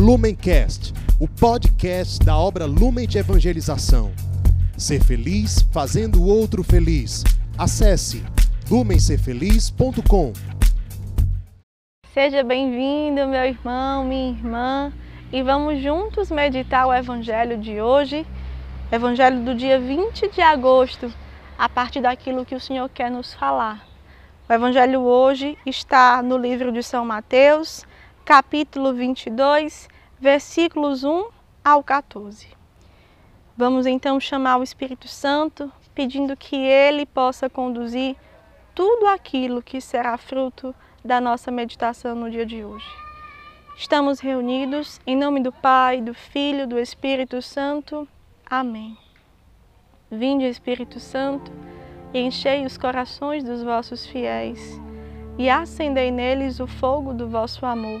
Lumencast, o podcast da obra Lumen de Evangelização. Ser feliz fazendo o outro feliz. Acesse lumencerfeliz.com. Seja bem-vindo, meu irmão, minha irmã, e vamos juntos meditar o evangelho de hoje, evangelho do dia 20 de agosto, a partir daquilo que o Senhor quer nos falar. O evangelho hoje está no livro de São Mateus, capítulo 22, versículos 1 ao 14. Vamos então chamar o Espírito Santo, pedindo que ele possa conduzir tudo aquilo que será fruto da nossa meditação no dia de hoje. Estamos reunidos em nome do Pai, do Filho, do Espírito Santo. Amém. Vinde, Espírito Santo, e enchei os corações dos vossos fiéis, e acendei neles o fogo do vosso amor.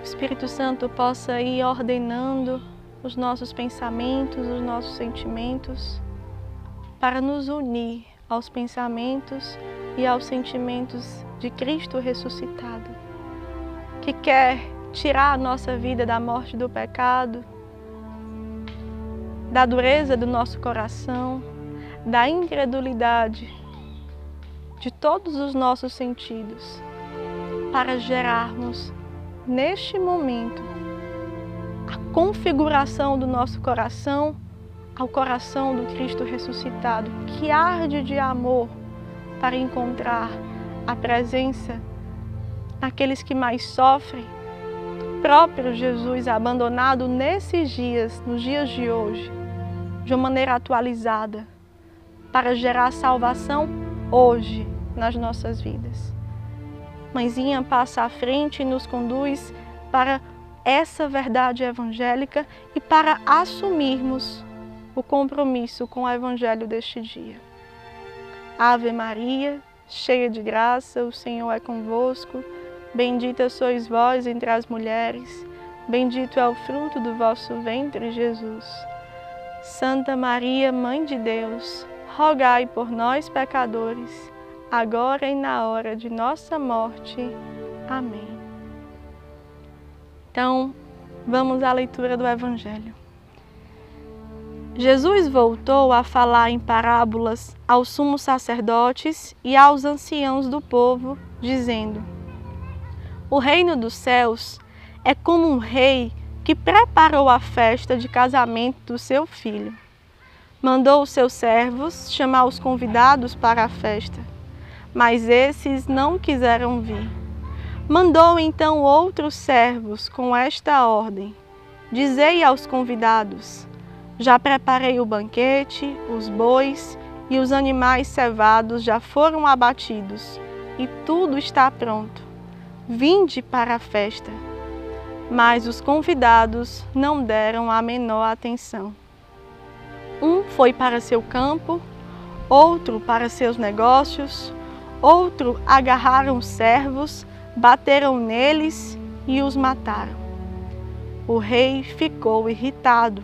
O Espírito Santo possa ir ordenando os nossos pensamentos, os nossos sentimentos, para nos unir aos pensamentos e aos sentimentos de Cristo ressuscitado, que quer tirar a nossa vida da morte do pecado, da dureza do nosso coração, da incredulidade de todos os nossos sentidos, para gerarmos neste momento a configuração do nosso coração ao coração do Cristo ressuscitado, que arde de amor para encontrar a presença naqueles que mais sofrem, próprio Jesus abandonado nesses dias, nos dias de hoje, de uma maneira atualizada para gerar salvação hoje nas nossas vidas. Mãezinha passa à frente e nos conduz para essa verdade evangélica e para assumirmos o compromisso com o evangelho deste dia. Ave Maria, cheia de graça, o Senhor é convosco. Bendita sois vós entre as mulheres, bendito é o fruto do vosso ventre, Jesus. Santa Maria, Mãe de Deus, rogai por nós, pecadores, agora e na hora de nossa morte. Amém. Então, vamos à leitura do Evangelho. Jesus voltou a falar em parábolas aos sumos sacerdotes e aos anciãos do povo, dizendo: O reino dos céus é como um rei que preparou a festa de casamento do seu filho. Mandou os seus servos chamar os convidados para a festa, mas esses não quiseram vir. Mandou então outros servos com esta ordem: Dizei aos convidados: Já preparei o banquete, os bois e os animais cevados já foram abatidos, e tudo está pronto. Vinde para a festa mas os convidados não deram a menor atenção. Um foi para seu campo, outro para seus negócios, outro agarraram servos, bateram neles e os mataram. O rei ficou irritado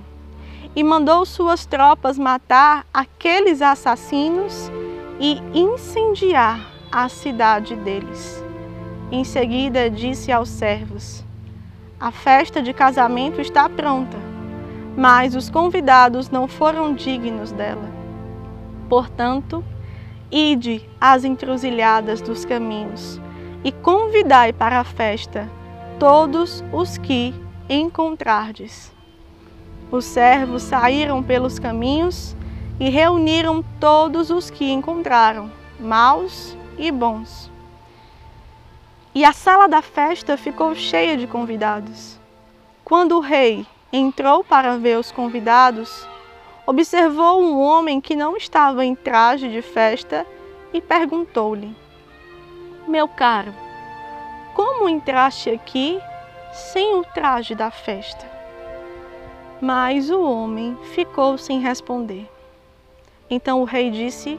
e mandou suas tropas matar aqueles assassinos e incendiar a cidade deles. Em seguida disse aos servos: a festa de casamento está pronta, mas os convidados não foram dignos dela. Portanto, ide às encruzilhadas dos caminhos e convidai para a festa todos os que encontrardes. Os servos saíram pelos caminhos e reuniram todos os que encontraram, maus e bons e a sala da festa ficou cheia de convidados. Quando o rei entrou para ver os convidados, observou um homem que não estava em traje de festa e perguntou-lhe: Meu caro, como entraste aqui sem o traje da festa? Mas o homem ficou sem responder. Então o rei disse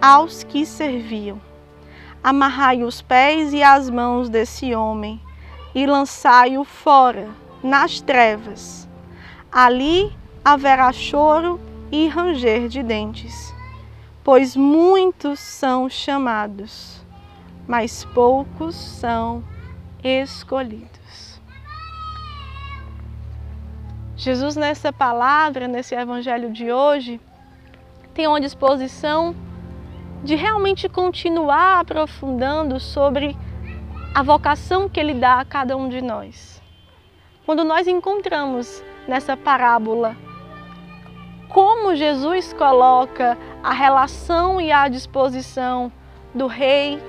aos que serviam: Amarrai os pés e as mãos desse homem e lançai-o fora, nas trevas. Ali haverá choro e ranger de dentes, pois muitos são chamados, mas poucos são escolhidos. Jesus, nessa palavra, nesse evangelho de hoje, tem uma disposição de realmente continuar aprofundando sobre a vocação que ele dá a cada um de nós. Quando nós encontramos nessa parábola como Jesus coloca a relação e a disposição do rei,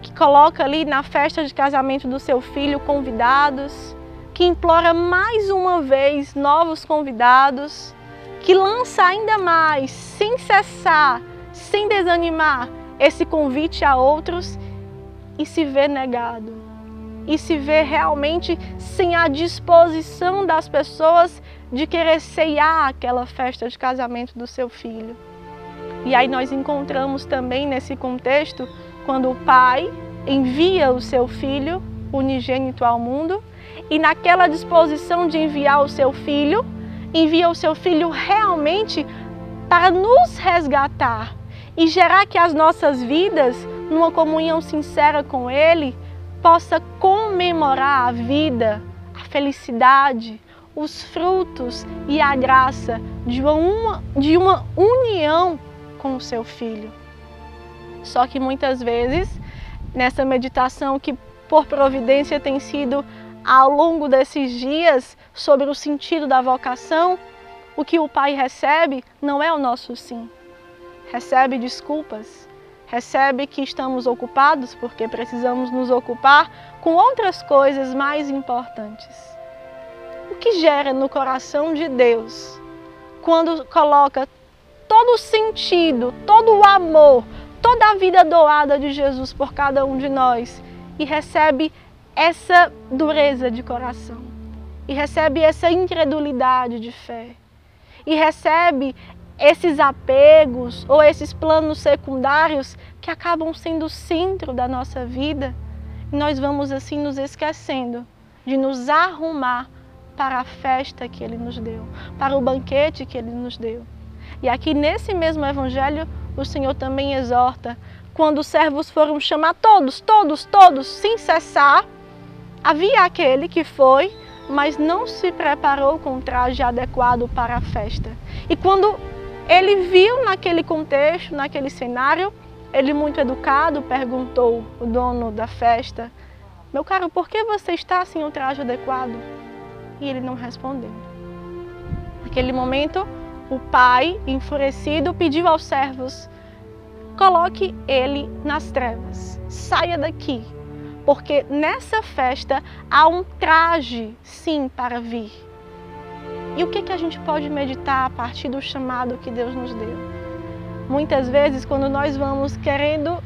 que coloca ali na festa de casamento do seu filho convidados, que implora mais uma vez novos convidados, que lança ainda mais, sem cessar, sem desanimar, esse convite a outros e se vê negado. E se vê realmente sem a disposição das pessoas de querer ceiar aquela festa de casamento do seu filho. E aí nós encontramos também nesse contexto quando o pai envia o seu filho unigênito ao mundo e naquela disposição de enviar o seu filho, envia o seu filho realmente para nos resgatar e gerar que as nossas vidas numa comunhão sincera com Ele, possa comemorar a vida, a felicidade, os frutos e a graça de uma, de uma união com o seu filho. Só que muitas vezes, nessa meditação que por providência tem sido ao longo desses dias sobre o sentido da vocação, o que o Pai recebe não é o nosso sim. Recebe desculpas, recebe que estamos ocupados porque precisamos nos ocupar com outras coisas mais importantes. O que gera no coração de Deus quando coloca todo o sentido, todo o amor, toda a vida doada de Jesus por cada um de nós e recebe essa dureza de coração, e recebe essa incredulidade de fé, e recebe esses apegos ou esses planos secundários que acabam sendo o centro da nossa vida, e nós vamos assim nos esquecendo de nos arrumar para a festa que Ele nos deu, para o banquete que Ele nos deu. E aqui nesse mesmo Evangelho, o Senhor também exorta, quando os servos foram chamar todos, todos, todos, sem cessar, havia aquele que foi, mas não se preparou com o traje adequado para a festa. E quando ele viu naquele contexto, naquele cenário, ele muito educado perguntou o dono da festa: "Meu caro, por que você está sem o traje adequado?" E ele não respondeu. Naquele momento, o pai, enfurecido, pediu aos servos: "Coloque ele nas trevas. Saia daqui, porque nessa festa há um traje sim para vir." E o que, que a gente pode meditar a partir do chamado que Deus nos deu? Muitas vezes, quando nós vamos querendo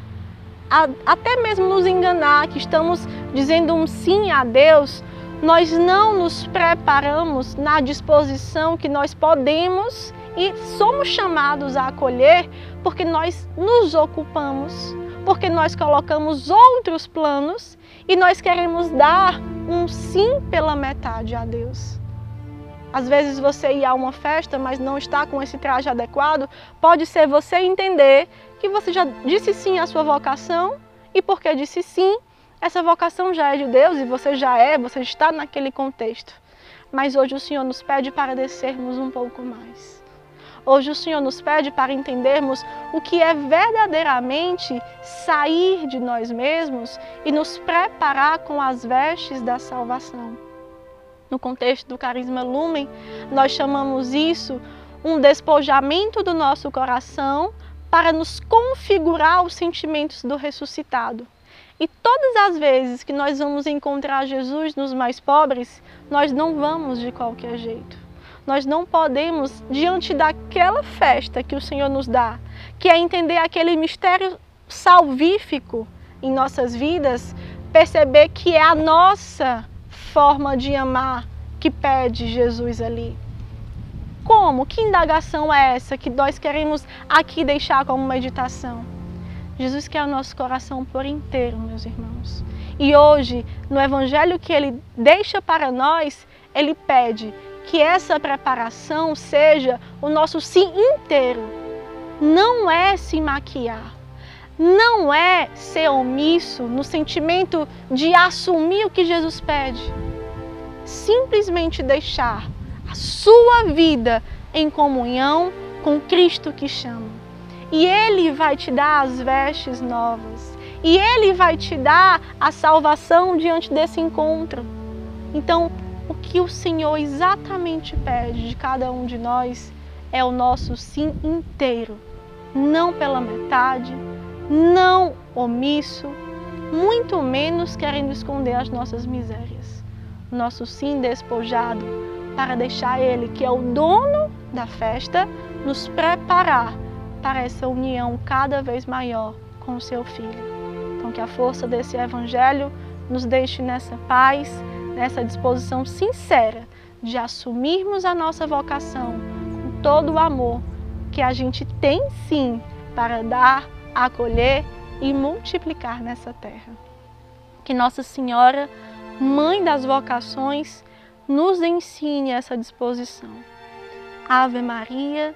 até mesmo nos enganar, que estamos dizendo um sim a Deus, nós não nos preparamos na disposição que nós podemos e somos chamados a acolher porque nós nos ocupamos, porque nós colocamos outros planos e nós queremos dar um sim pela metade a Deus. Às vezes você ir a uma festa, mas não está com esse traje adequado, pode ser você entender que você já disse sim à sua vocação e porque disse sim, essa vocação já é de Deus e você já é, você está naquele contexto. Mas hoje o Senhor nos pede para descermos um pouco mais. Hoje o Senhor nos pede para entendermos o que é verdadeiramente sair de nós mesmos e nos preparar com as vestes da salvação. No contexto do carisma lumen, nós chamamos isso um despojamento do nosso coração para nos configurar os sentimentos do ressuscitado. E todas as vezes que nós vamos encontrar Jesus nos mais pobres, nós não vamos de qualquer jeito. Nós não podemos, diante daquela festa que o Senhor nos dá, que é entender aquele mistério salvífico em nossas vidas, perceber que é a nossa forma de amar que pede Jesus ali. Como? Que indagação é essa que nós queremos aqui deixar como meditação? Jesus quer o nosso coração por inteiro, meus irmãos. E hoje, no evangelho que ele deixa para nós, ele pede que essa preparação seja o nosso sim inteiro. Não é se maquiar, não é ser omisso no sentimento de assumir o que Jesus pede. Simplesmente deixar a sua vida em comunhão com Cristo que chama. E Ele vai te dar as vestes novas. E Ele vai te dar a salvação diante desse encontro. Então, o que o Senhor exatamente pede de cada um de nós é o nosso sim inteiro, não pela metade, não omisso, muito menos querendo esconder as nossas misérias. Nosso sim despojado para deixar Ele, que é o dono da festa, nos preparar para essa união cada vez maior com o seu Filho. Então, que a força desse Evangelho nos deixe nessa paz nessa disposição sincera de assumirmos a nossa vocação com todo o amor que a gente tem sim para dar, acolher e multiplicar nessa terra. Que Nossa Senhora, Mãe das vocações, nos ensine essa disposição. Ave Maria,